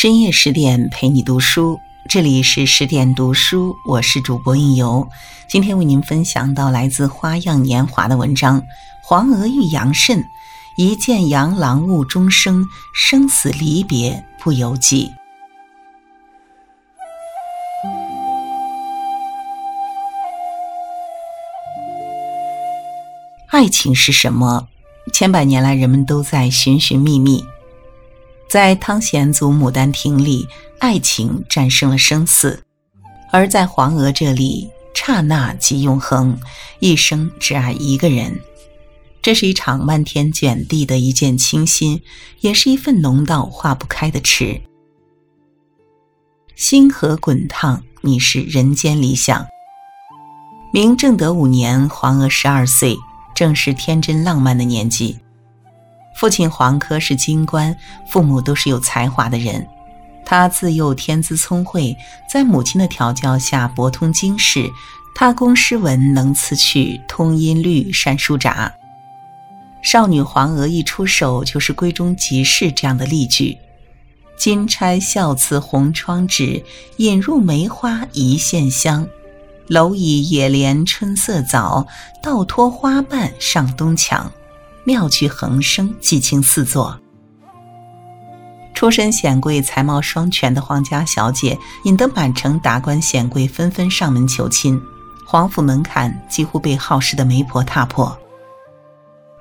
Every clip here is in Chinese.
深夜十点陪你读书，这里是十点读书，我是主播应由。今天为您分享到来自《花样年华》的文章《黄娥遇杨慎》，一见杨郎误终生，生死离别不由己。爱情是什么？千百年来，人们都在寻寻觅觅。在汤显祖《牡丹亭》里，爱情战胜了生死；而在黄娥这里，刹那即永恒，一生只爱一个人。这是一场漫天卷地的一见倾心，也是一份浓到化不开的痴。星河滚烫，你是人间理想。明正德五年，黄娥十二岁，正是天真浪漫的年纪。父亲黄科是京官，父母都是有才华的人。他自幼天资聪慧，在母亲的调教下博通经世。他工诗文，能词曲，通音律，善书札。少女黄娥一出手就是闺中即事这样的例句：“金钗笑瓷红窗纸，引入梅花一线香。楼倚野莲春色早，倒脱花瓣上东墙。”妙趣横生，激情四座。出身显贵、才貌双全的皇家小姐，引得满城达官显贵纷纷上门求亲，皇府门槛几乎被好事的媒婆踏破。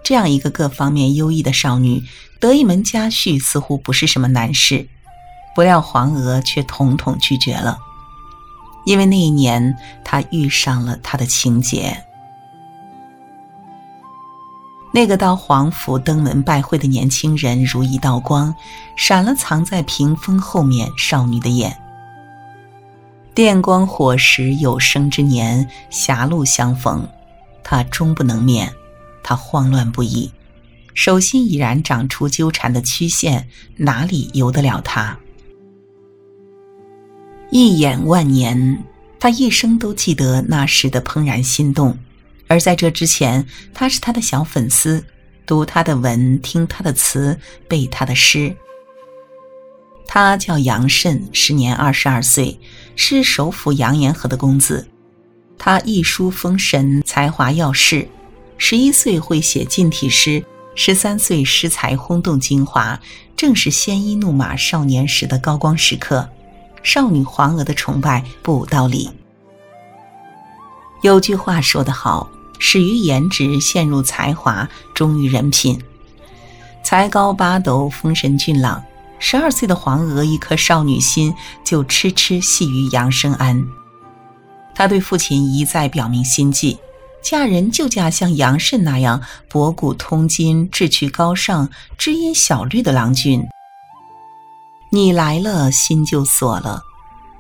这样一个各方面优异的少女，得一门家婿似乎不是什么难事。不料黄娥却统统拒绝了，因为那一年她遇上了她的情劫。那个到皇府登门拜会的年轻人，如一道光，闪了藏在屏风后面少女的眼。电光火石，有生之年，狭路相逢，他终不能免。他慌乱不已，手心已然长出纠缠的曲线，哪里由得了他？一眼万年，他一生都记得那时的怦然心动。而在这之前，他是他的小粉丝，读他的文，听他的词，背他的诗。他叫杨慎，时年二十二岁，是首府杨延和的公子。他一书封神，才华耀世。十一岁会写近体诗，十三岁诗才轰动京华，正是鲜衣怒马少年时的高光时刻。少女黄娥的崇拜不无道理。有句话说得好。始于颜值，陷入才华，忠于人品。才高八斗，风神俊朗。十二岁的黄娥，一颗少女心就痴痴系于杨生安。她对父亲一再表明心迹，嫁人就嫁像杨慎那样博古通今、志趣高尚、知音小绿的郎君。你来了，心就锁了。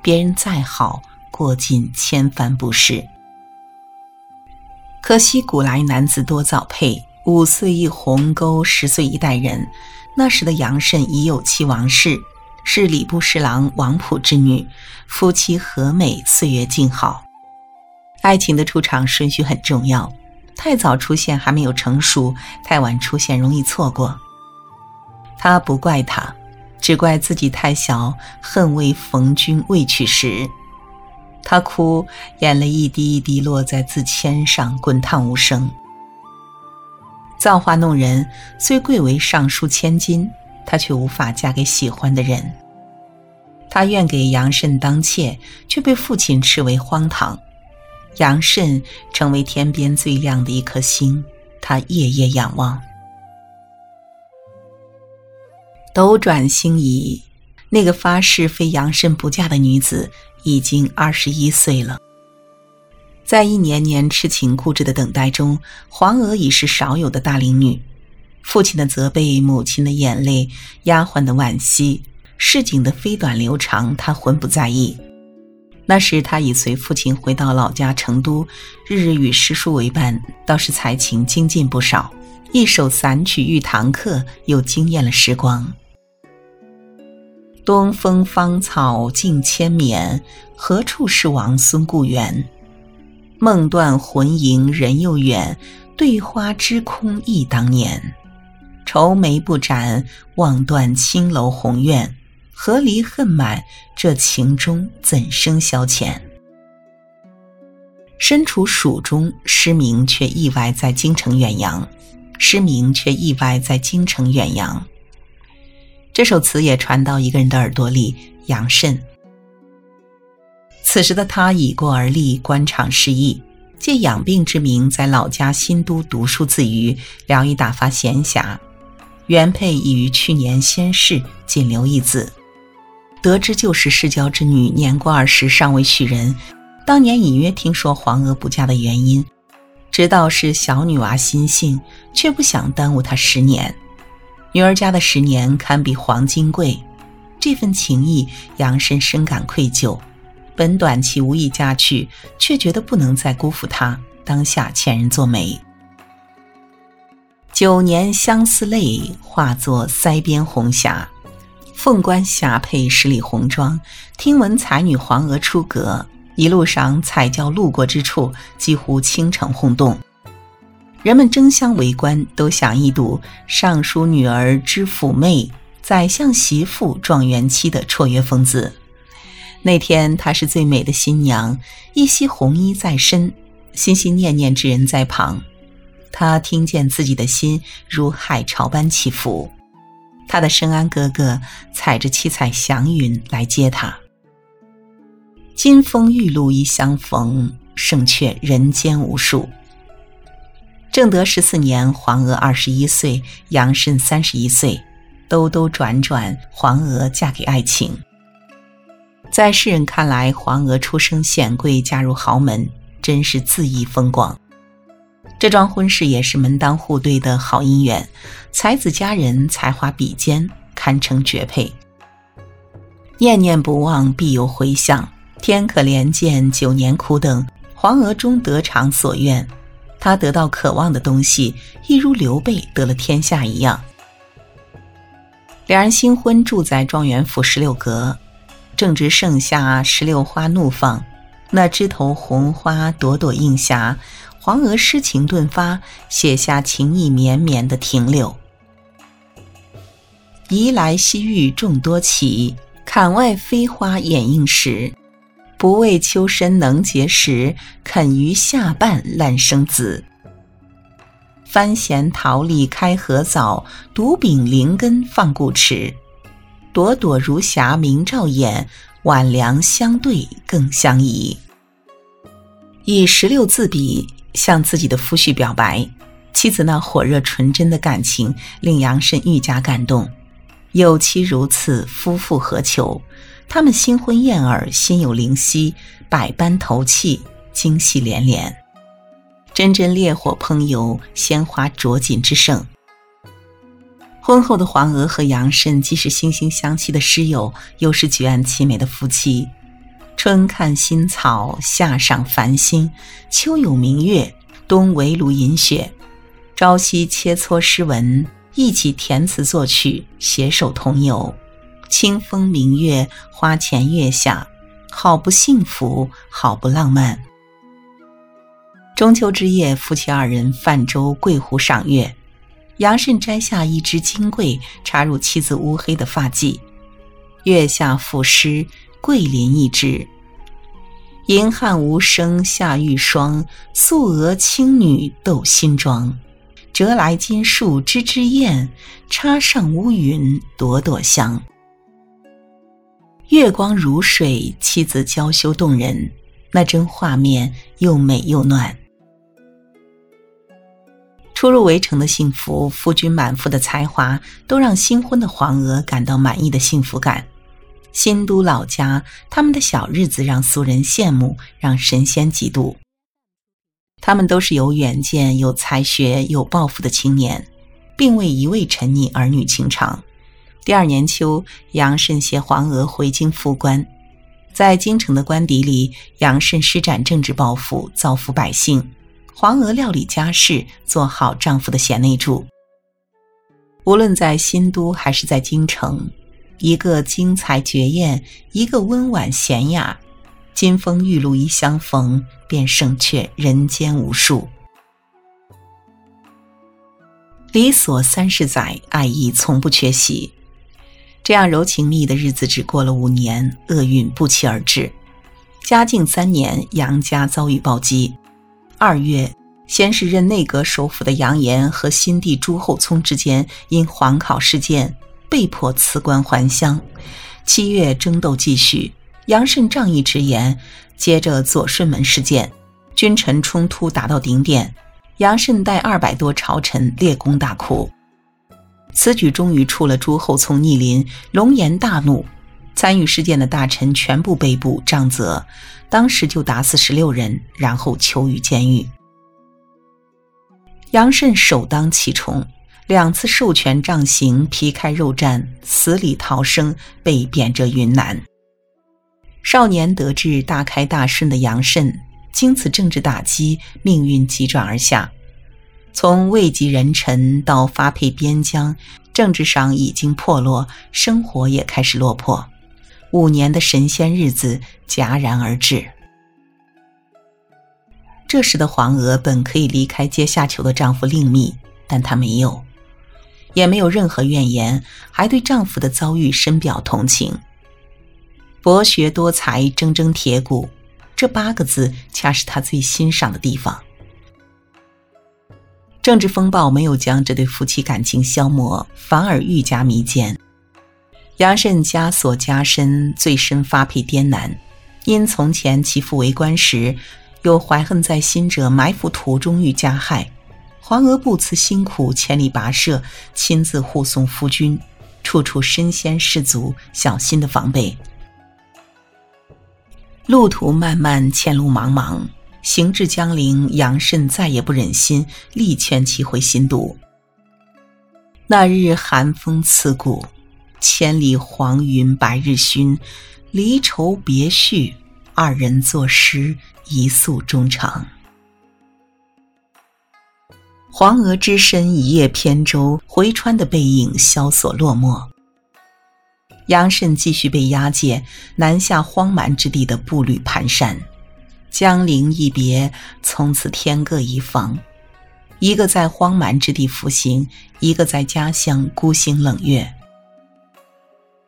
别人再好，过尽千帆不是。可惜古来男子多早配，五岁一鸿沟，十岁一代人。那时的杨慎已有妻王氏，是礼部侍郎王溥之女，夫妻和美，岁月静好。爱情的出场顺序很重要，太早出现还没有成熟，太晚出现容易错过。他不怪他，只怪自己太小，恨未逢君未娶时。他哭，眼泪一滴一滴落在字签上，滚烫无声。造化弄人，虽贵为尚书千金，她却无法嫁给喜欢的人。她愿给杨慎当妾，却被父亲斥为荒唐。杨慎成为天边最亮的一颗星，他夜夜仰望。斗转星移。那个发誓非杨慎不嫁的女子，已经二十一岁了。在一年年痴情固执的等待中，黄娥已是少有的大龄女。父亲的责备，母亲的眼泪，丫鬟的惋惜，市井的飞短流长，她浑不在意。那时，她已随父亲回到老家成都，日日与诗书为伴，倒是才情精进不少。一首散曲遇堂客，又惊艳了时光。东风芳草尽千绵，何处是王孙故园？梦断魂萦人又远，对花知空忆当年。愁眉不展，望断青楼红院，何离恨满，这情中怎生消遣？身处蜀中，失明却意外在京城远扬。失明却意外在京城远扬。这首词也传到一个人的耳朵里，杨慎。此时的他已过而立，官场失意，借养病之名，在老家新都读书自娱，聊以打发闲暇。原配已于去年仙逝，仅留一子。得知旧时世交之女年过二十，尚未许人。当年隐约听说皇娥不嫁的原因，知道是小女娃心性，却不想耽误她十年。女儿家的十年堪比黄金贵，这份情谊，杨慎深感愧疚。本短期无意嫁去，却觉得不能再辜负她，当下遣人作媒。九年相思泪，化作腮边红霞。凤冠霞帔十里红妆，听闻才女黄娥出阁。一路上，彩轿路过之处，几乎倾城轰动，人们争相围观，都想一睹尚书女儿之府妹，宰相媳妇状元妻的绰约风姿。那天，她是最美的新娘，一袭红衣在身，心心念念之人在旁。她听见自己的心如海潮般起伏，她的深安哥哥踩着七彩祥云来接她。金风玉露一相逢，胜却人间无数。正德十四年，黄娥二十一岁，杨慎三十一岁，兜兜转转，黄娥嫁给爱情。在世人看来，黄娥出生显贵，嫁入豪门，真是恣意风光。这桩婚事也是门当户对的好姻缘，才子佳人，才华比肩，堪称绝配。念念不忘，必有回响。天可怜见，九年苦等，黄娥终得偿所愿。他得到渴望的东西，一如刘备得了天下一样。两人新婚，住在状元府十六阁，正值盛夏，石榴花怒放，那枝头红花朵朵映霞。黄娥诗情顿发，写下情意绵绵的停留。移来西域众多奇，槛外飞花掩映时。不为秋深能结实，肯于下半烂生子。番咸桃李开合早，独秉灵根放故池。朵朵如霞明照眼，晚凉相对更相宜。以十六字笔向自己的夫婿表白，妻子那火热纯真的感情令杨慎愈加感动。有妻如此，夫复何求？他们新婚燕尔，心有灵犀，百般投契，惊喜连连，真真烈火烹油，鲜花着锦之盛。婚后的黄娥和杨慎既是惺惺相惜的师友，又是举案齐眉的夫妻。春看新草，夏赏繁星，秋有明月，冬围炉饮雪，朝夕切磋诗文，一起填词作曲，携手同游。清风明月，花前月下，好不幸福，好不浪漫。中秋之夜，夫妻二人泛舟桂湖赏月。杨慎摘下一枝金桂，插入妻子乌黑的发髻。月下赋诗，桂林一枝。银汉无声下玉霜，素娥青女斗新妆。折来金树枝枝艳，插上乌云朵朵香。月光如水，妻子娇羞动人，那帧画面又美又暖。初入围城的幸福，夫君满腹的才华，都让新婚的黄娥感到满意的幸福感。新都老家，他们的小日子让俗人羡慕，让神仙嫉妒。他们都是有远见、有才学、有抱负的青年，并未一味沉溺儿女情长。第二年秋，杨慎携黄娥回京复官，在京城的官邸里，杨慎施展政治抱负，造福百姓；黄娥料理家事，做好丈夫的贤内助。无论在新都还是在京城，一个精彩绝艳，一个温婉娴雅，金风玉露一相逢，便胜却人间无数。离所三十载，爱意从不缺席。这样柔情蜜意的日子只过了五年，厄运不期而至。嘉靖三年，杨家遭遇暴击。二月，先是任内阁首辅的杨炎和新帝朱厚熜之间因皇考事件被迫辞官还乡。七月，争斗继续，杨慎仗义直言。接着左顺门事件，君臣冲突达到顶点，杨慎带二百多朝臣列功大哭。此举终于触了朱厚熜逆鳞，龙颜大怒，参与事件的大臣全部被捕杖责，当时就打死十六人，然后囚于监狱。杨慎首当其冲，两次授权杖刑，皮开肉绽，死里逃生，被贬谪云南。少年得志、大开大顺的杨慎，经此政治打击，命运急转而下。从位极人臣到发配边疆，政治上已经破落，生活也开始落魄。五年的神仙日子戛然而止。这时的黄娥本可以离开阶下囚的丈夫另觅，但她没有，也没有任何怨言，还对丈夫的遭遇深表同情。博学多才、铮铮铁骨，这八个字恰是她最欣赏的地方。政治风暴没有将这对夫妻感情消磨，反而愈加弥坚。杨慎枷锁加深，最深发配滇南。因从前其父为官时，有怀恨在心者埋伏途中遇加害，黄娥不辞辛苦，千里跋涉，亲自护送夫君，处处身先士卒，小心的防备。路途漫漫，前路茫茫。行至江陵，杨慎再也不忍心，力劝其回新都。那日寒风刺骨，千里黄云白日曛，离愁别绪，二人作诗一诉衷肠。黄娥只身一叶扁舟回川的背影萧索落寞。杨慎继续被押解南下荒蛮之地的步履蹒跚。江陵一别，从此天各一方。一个在荒蛮之地服刑，一个在家乡孤星冷月。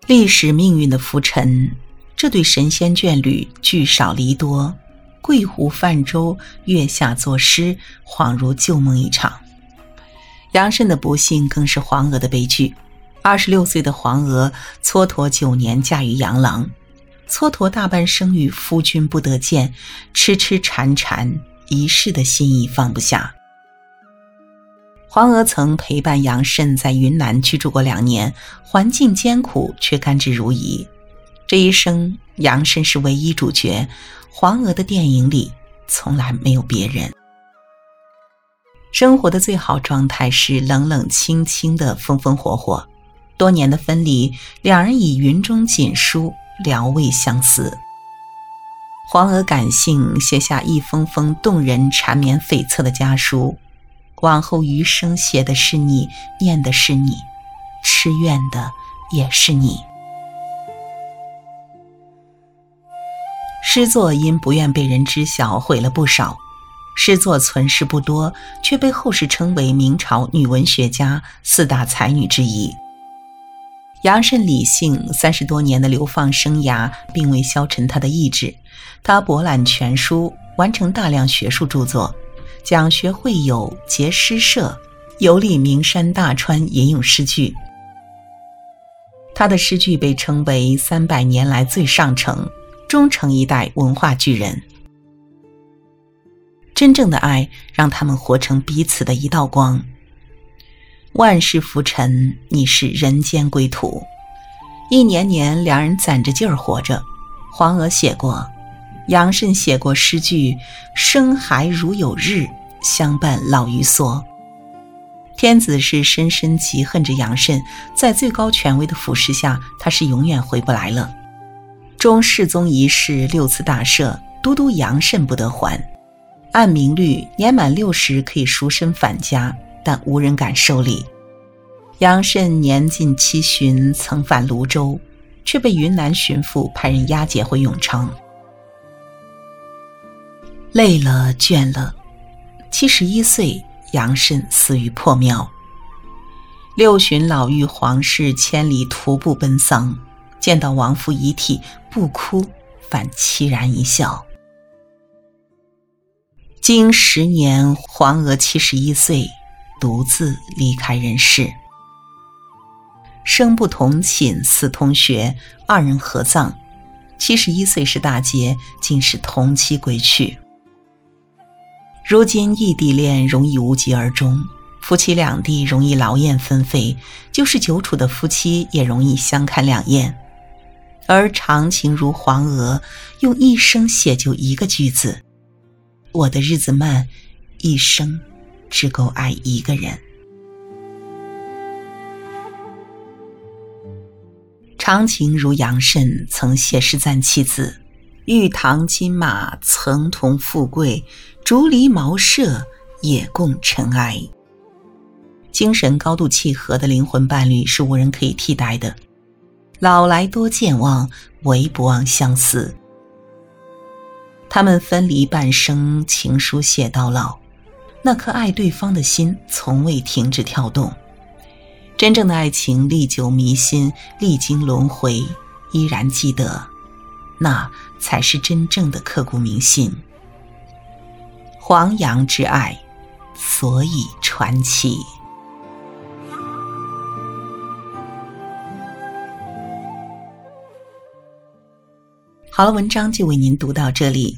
历史命运的浮沉，这对神仙眷侣聚少离多，桂湖泛舟，月下作诗，恍如旧梦一场。杨慎的不幸，更是黄娥的悲剧。二十六岁的黄娥蹉跎九年，嫁于杨郎。蹉跎大半生与夫君不得见，痴痴缠缠，一世的心意放不下。黄娥曾陪伴杨慎在云南居住过两年，环境艰苦却甘之如饴。这一生，杨慎是唯一主角，黄娥的电影里从来没有别人。生活的最好状态是冷冷清清的风风火火，多年的分离，两人以云中锦书。聊慰相思，黄娥感性写下一封封动人、缠绵悱恻的家书，往后余生写的是你，念的是你，痴怨的也是你。诗作因不愿被人知晓，毁了不少。诗作存世不多，却被后世称为明朝女文学家四大才女之一。杨慎理性，三十多年的流放生涯并未消沉他的意志。他博览全书，完成大量学术著作，讲学会友，结诗社，游历名山大川，吟咏诗句。他的诗句被称为三百年来最上乘，终成一代文化巨人。真正的爱让他们活成彼此的一道光。万事浮沉，你是人间归途。一年年，两人攒着劲儿活着。黄娥写过，杨慎写过诗句：“生孩如有日，相伴老于梭。”天子是深深嫉恨着杨慎，在最高权威的俯视下，他是永远回不来了。中世宗一世六次大赦，都督杨慎不得还。按明律，年满六十可以赎身返家。但无人敢受理。杨慎年近七旬，曾返泸州，却被云南巡抚派人押解回永昌。累了，倦了，七十一岁，杨慎死于破庙。六旬老妪黄氏千里徒步奔丧，见到亡夫遗体，不哭，反凄然一笑。经十年，黄娥七十一岁，独自离开人世。生不同寝，死同穴，二人合葬。七十一岁是大劫，竟是同期归去。如今异地恋容易无疾而终。夫妻两地容易劳燕分飞，就是久处的夫妻也容易相看两厌。而长情如黄娥，用一生写就一个句子：“我的日子慢，一生只够爱一个人。”长情如杨慎曾写诗赞妻子：“玉堂金马曾同富贵，竹篱茅舍也共尘埃。”精神高度契合的灵魂伴侣是无人可以替代的。老来多健忘，唯不忘相思。他们分离半生，情书写到老，那颗爱对方的心从未停止跳动。真正的爱情历久弥新，历经轮回依然记得，那才是真正的刻骨铭心。黄杨之爱，所以传奇。好了，文章就为您读到这里。